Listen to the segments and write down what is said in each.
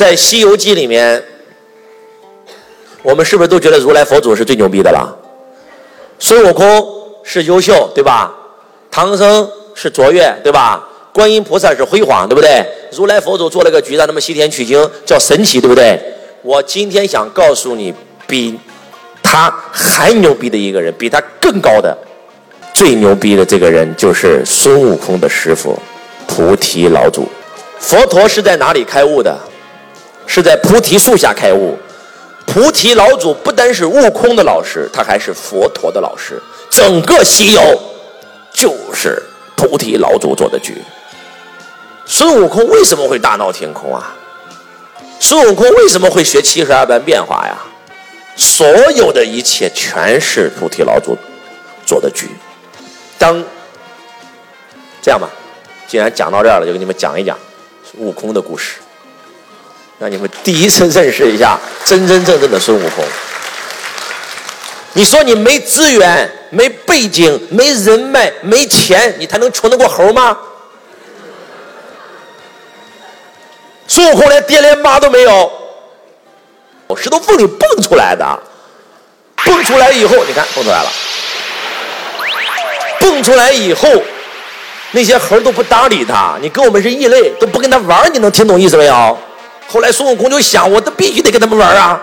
在《西游记》里面，我们是不是都觉得如来佛祖是最牛逼的了？孙悟空是优秀，对吧？唐僧是卓越，对吧？观音菩萨是辉煌，对不对？如来佛祖做了个局，让他们西天取经，叫神奇，对不对？我今天想告诉你，比他还牛逼的一个人，比他更高的，最牛逼的这个人就是孙悟空的师傅菩提老祖。佛陀是在哪里开悟的？是在菩提树下开悟。菩提老祖不单是悟空的老师，他还是佛陀的老师。整个西游就是菩提老祖做的局。孙悟空为什么会大闹天宫啊？孙悟空为什么会学七十二般变化呀？所有的一切全是菩提老祖做的局。当这样吧，既然讲到这儿了，就给你们讲一讲悟空的故事，让你们第一次认识一下真真正正的孙悟空。你说你没资源、没背景、没人脉、没钱，你才能穷得过猴吗？孙悟空连爹连妈都没有，石头缝里蹦出来的，蹦出来以后，你看蹦出来了，蹦出来以后，那些猴都不搭理他，你跟我们是异类，都不跟他玩，你能听懂意思没有？后来孙悟空就想，我这必须得跟他们玩啊！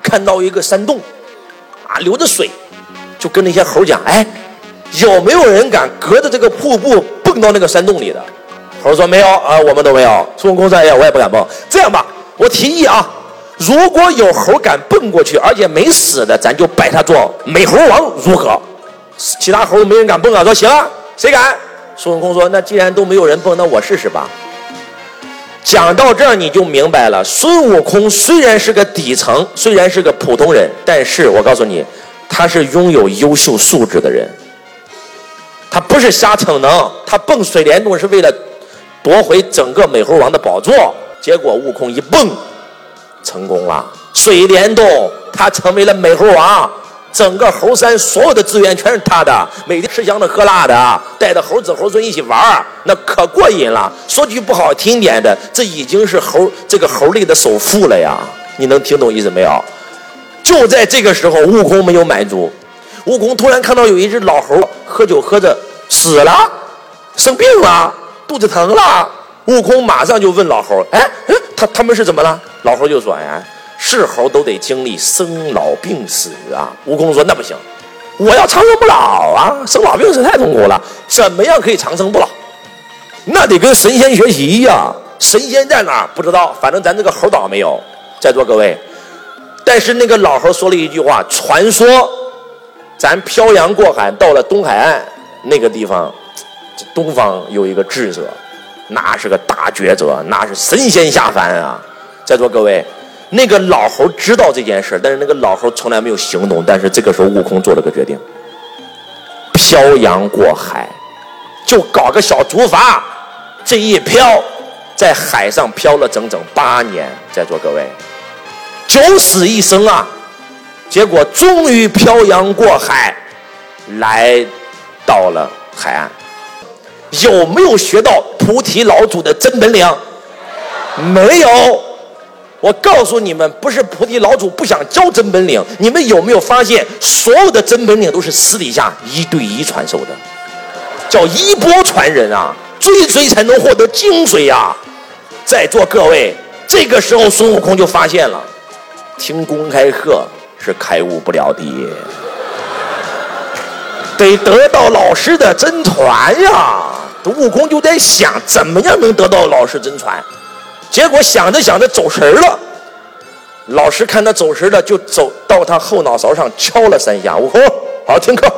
看到一个山洞，啊，流着水，就跟那些猴讲，哎，有没有人敢隔着这个瀑布蹦到那个山洞里的？猴说没有啊，我们都没有。孙悟空说：“哎呀，我也不敢蹦。这样吧，我提议啊，如果有猴敢蹦过去，而且没死的，咱就拜他做美猴王，如何？”其他猴没人敢蹦啊，说行啊，谁敢？孙悟空说：“那既然都没有人蹦，那我试试吧。”讲到这儿，你就明白了。孙悟空虽然是个底层，虽然是个普通人，但是我告诉你，他是拥有优秀素质的人。他不是瞎逞能，他蹦水帘洞是为了。夺回整个美猴王的宝座，结果悟空一蹦，成功了。水帘洞，他成为了美猴王，整个猴山所有的资源全是他的，每天吃香的喝辣的，带着猴子猴孙一起玩那可过瘾了。说句不好听点的，这已经是猴这个猴类的首富了呀！你能听懂意思没有？就在这个时候，悟空没有满足，悟空突然看到有一只老猴喝酒喝着死了，生病了。肚子疼了，悟空马上就问老猴：“哎，哎，他他们是怎么了？”老猴就说：“哎，是猴都得经历生老病死啊。”悟空说：“那不行，我要长生不老啊！生老病死太痛苦了，怎么样可以长生不老？那得跟神仙学习呀！神仙在哪儿？不知道，反正咱这个猴岛没有。在座各位，但是那个老猴说了一句话：传说咱漂洋过海到了东海岸那个地方。”东方有一个智者，那是个大抉择，那是神仙下凡啊！在座各位，那个老猴知道这件事，但是那个老猴从来没有行动。但是这个时候，悟空做了个决定：漂洋过海，就搞个小竹筏，这一漂，在海上漂了整整八年。在座各位，九死一生啊！结果终于漂洋过海，来到了海岸。有没有学到菩提老祖的真本领？没有。我告诉你们，不是菩提老祖不想教真本领。你们有没有发现，所有的真本领都是私底下一对一传授的，叫衣钵传人啊，追随才能获得精髓呀。在座各位，这个时候孙悟空就发现了，听公开课是开悟不了的。得得到老师的真传呀！悟空就在想，怎么样能得到老师真传？结果想着想着走神了。老师看他走神了，就走到他后脑勺上敲了三下。悟空，好好听课，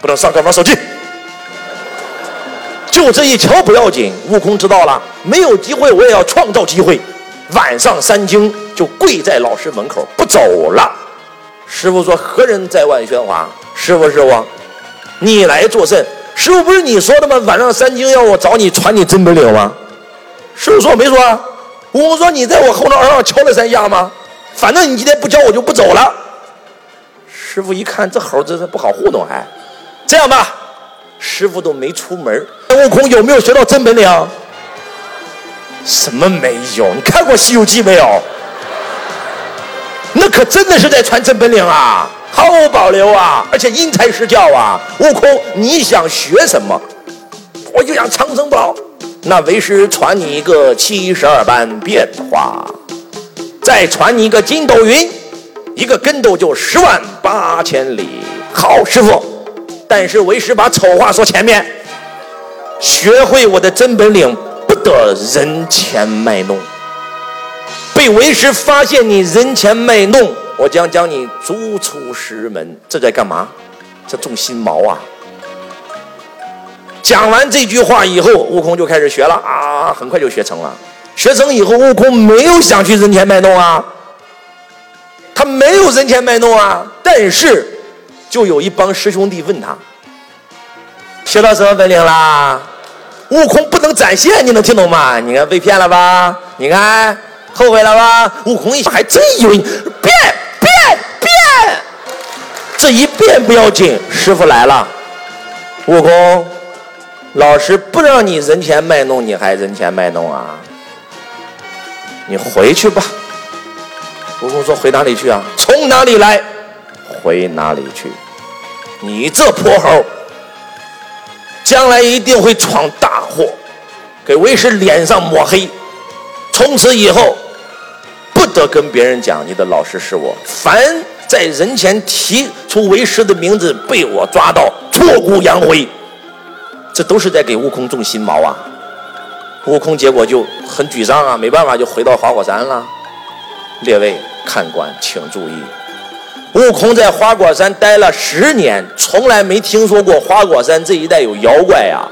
不能上课玩手机。就这一敲不要紧，悟空知道了，没有机会我也要创造机会。晚上三更就跪在老师门口不走了。师傅说：“何人在外喧哗？”师傅，师傅，你来作甚？师傅不是你说的吗？晚上三更要我找你传你真本领吗？师傅说我没说？悟空说你在我后脑上敲了三下吗？反正你今天不教我就不走了。师傅一看这猴真是不好糊弄，还这样吧，师傅都没出门，悟空有没有学到真本领？什么没有？你看过《西游记》没有？那可真的是在传真本领啊，毫无保留啊，而且因材施教啊。悟空，你想学什么？我就想长生不老。那为师传你一个七十二般变化，再传你一个筋斗云，一个跟斗就十万八千里。好，师傅。但是为师把丑话说前面，学会我的真本领，不得人前卖弄。被为师发现你人前卖弄，我将将你逐出师门。这在干嘛？这种心毛啊！讲完这句话以后，悟空就开始学了啊，很快就学成了。学成以后，悟空没有想去人前卖弄啊，他没有人前卖弄啊。但是，就有一帮师兄弟问他：“学到什么本领啦？”悟空不能展现，你能听懂吗？你看被骗了吧？你看后悔了吧？悟空一想，还真以为变变变，这一变不要紧，师傅来了，悟空。老师不让你人前卖弄，你还人前卖弄啊？你回去吧。悟空说：“回哪里去啊？从哪里来，回哪里去。你这泼猴，将来一定会闯大祸，给为师脸上抹黑。从此以后，不得跟别人讲你的老师是我。凡在人前提出为师的名字，被我抓到，挫骨扬灰。”这都是在给悟空种心毛啊！悟空结果就很沮丧啊，没办法就回到花果山了。列位看官请注意，悟空在花果山待了十年，从来没听说过花果山这一带有妖怪呀。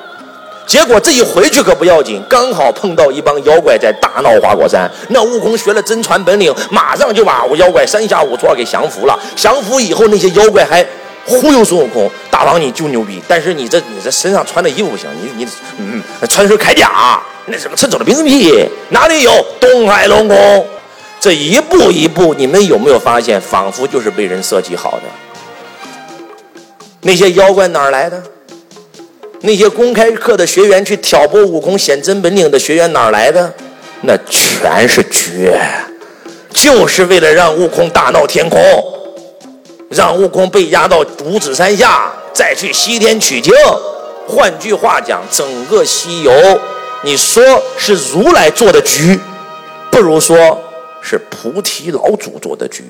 结果这一回去可不要紧，刚好碰到一帮妖怪在大闹花果山。那悟空学了真传本领，马上就把妖怪三下五除二给降服了。降服以后，那些妖怪还。忽悠孙悟空，大王你就牛逼，但是你这你这身上穿的衣服不行，你你嗯穿身铠甲，那什么趁手的兵器哪里有？东海龙宫，这一步一步，你们有没有发现，仿佛就是被人设计好的？那些妖怪哪儿来的？那些公开课的学员去挑拨悟空显真本领的学员哪儿来的？那全是绝，就是为了让悟空大闹天宫。让悟空被压到五指山下，再去西天取经。换句话讲，整个西游，你说是如来做的局，不如说是菩提老祖做的局。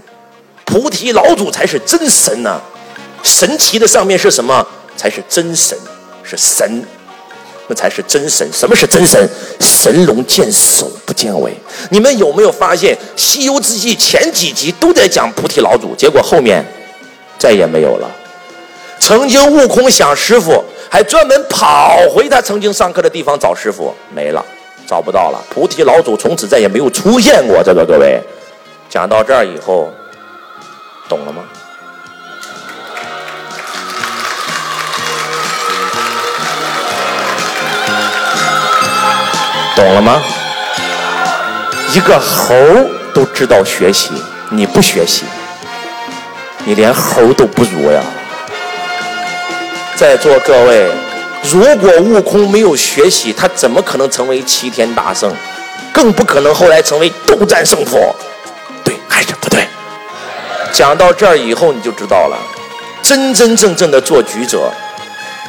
菩提老祖才是真神呢，神奇的上面是什么？才是真神，是神，那才是真神。什么是真神？神龙见首不见尾。你们有没有发现，《西游记》前几集都在讲菩提老祖，结果后面？再也没有了。曾经悟空想师傅，还专门跑回他曾经上课的地方找师傅，没了，找不到了。菩提老祖从此再也没有出现过。这个各位，讲到这儿以后，懂了吗？懂了吗？一个猴都知道学习，你不学习。你连猴都不如呀！在座各位，如果悟空没有学习，他怎么可能成为齐天大圣？更不可能后来成为斗战胜佛。对还是不对？讲到这儿以后，你就知道了，真真正正的做局者，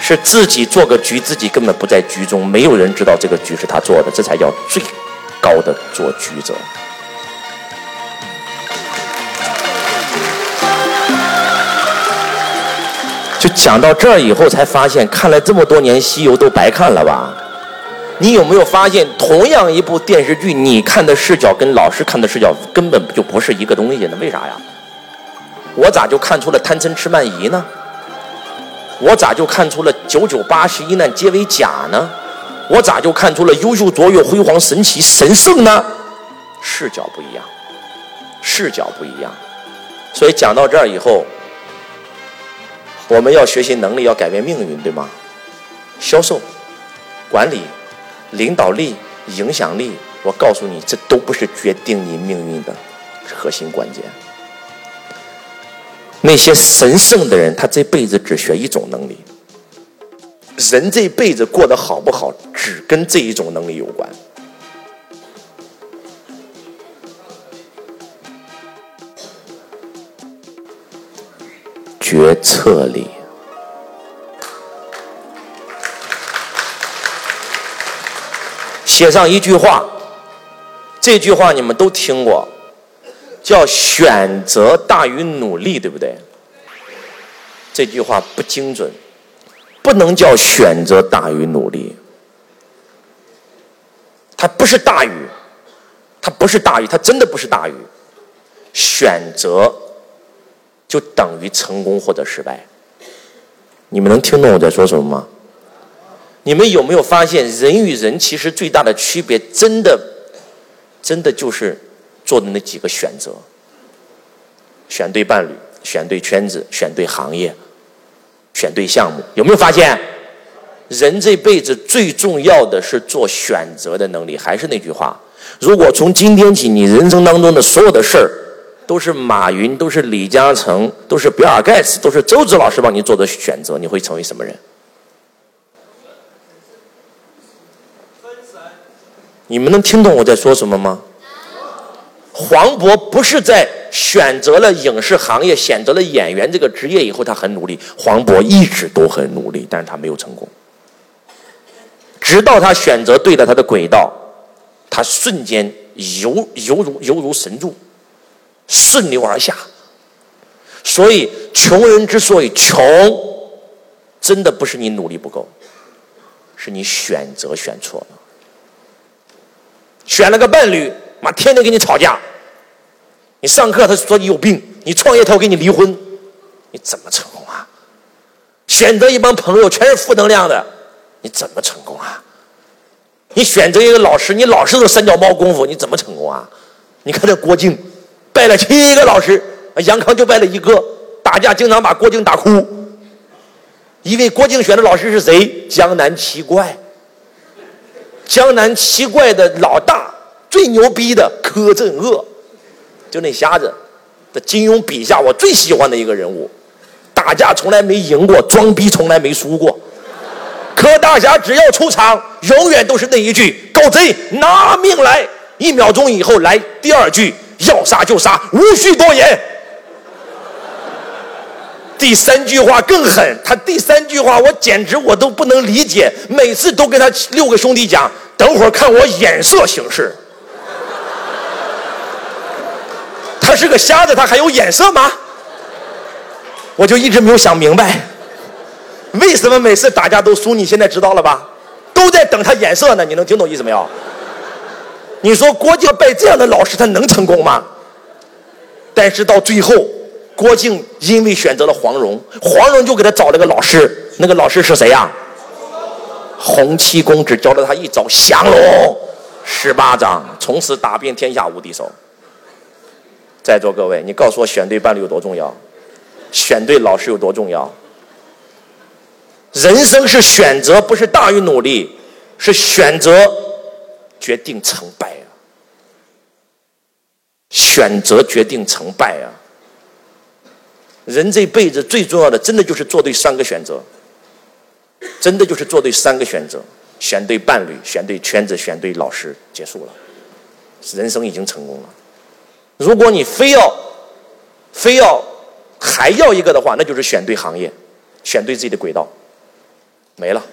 是自己做个局，自己根本不在局中，没有人知道这个局是他做的，这才叫最高的做局者。就讲到这儿以后，才发现看了这么多年《西游》都白看了吧？你有没有发现，同样一部电视剧，你看的视角跟老师看的视角根本就不是一个东西呢？为啥呀？我咋就看出了贪嗔痴慢疑呢？我咋就看出了九九八十一难皆为假呢？我咋就看出了优秀卓越辉煌神奇神圣呢？视角不一样，视角不一样。所以讲到这儿以后。我们要学习能力，要改变命运，对吗？销售、管理、领导力、影响力，我告诉你，这都不是决定你命运的核心关键。那些神圣的人，他这辈子只学一种能力。人这辈子过得好不好，只跟这一种能力有关。决策里。写上一句话，这句话你们都听过，叫“选择大于努力”，对不对？这句话不精准，不能叫“选择大于努力”。它不是大于，它不是大于，它真的不是大于。选择就等于成功或者失败。你们能听懂我在说什么吗？你们有没有发现，人与人其实最大的区别，真的，真的就是做的那几个选择：选对伴侣，选对圈子，选对行业，选对项目。有没有发现，人这辈子最重要的是做选择的能力？还是那句话，如果从今天起，你人生当中的所有的事儿，都是马云，都是李嘉诚，都是比尔盖茨，都是周子老师帮你做的选择，你会成为什么人？你们能听懂我在说什么吗？黄渤不是在选择了影视行业、选择了演员这个职业以后，他很努力。黄渤一直都很努力，但是他没有成功。直到他选择对了他的轨道，他瞬间犹犹如犹如神助，顺流而下。所以，穷人之所以穷，真的不是你努力不够，是你选择选错了。选了个伴侣，妈天天跟你吵架。你上课他说你有病，你创业他要跟你离婚，你怎么成功啊？选择一帮朋友全是负能量的，你怎么成功啊？你选择一个老师，你老师都三脚猫功夫，你怎么成功啊？你看这郭靖，拜了七个老师，杨康就拜了一个，打架经常把郭靖打哭。因为郭靖选的老师是谁？江南七怪。江南七怪的老大最牛逼的柯镇恶，就那瞎子，在金庸笔下我最喜欢的一个人物，打架从来没赢过，装逼从来没输过。柯大侠只要出场，永远都是那一句“狗贼拿命来”，一秒钟以后来第二句“要杀就杀，无需多言”。第三句话更狠，他第三句话我简直我都不能理解，每次都跟他六个兄弟讲，等会儿看我眼色行事。他是个瞎子，他还有眼色吗？我就一直没有想明白，为什么每次打架都输？你现在知道了吧？都在等他眼色呢。你能听懂意思没有？你说郭靖拜这样的老师，他能成功吗？但是到最后。郭靖因为选择了黄蓉，黄蓉就给他找了个老师，那个老师是谁呀？洪七公只教了他一招降龙十八掌，从此打遍天下无敌手。在座各位，你告诉我选对伴侣有多重要？选对老师有多重要？人生是选择，不是大于努力，是选择决定成败啊！选择决定成败啊！人这辈子最重要的，真的就是做对三个选择，真的就是做对三个选择：选对伴侣，选对圈子，选对老师，结束了，人生已经成功了。如果你非要非要还要一个的话，那就是选对行业，选对自己的轨道，没了。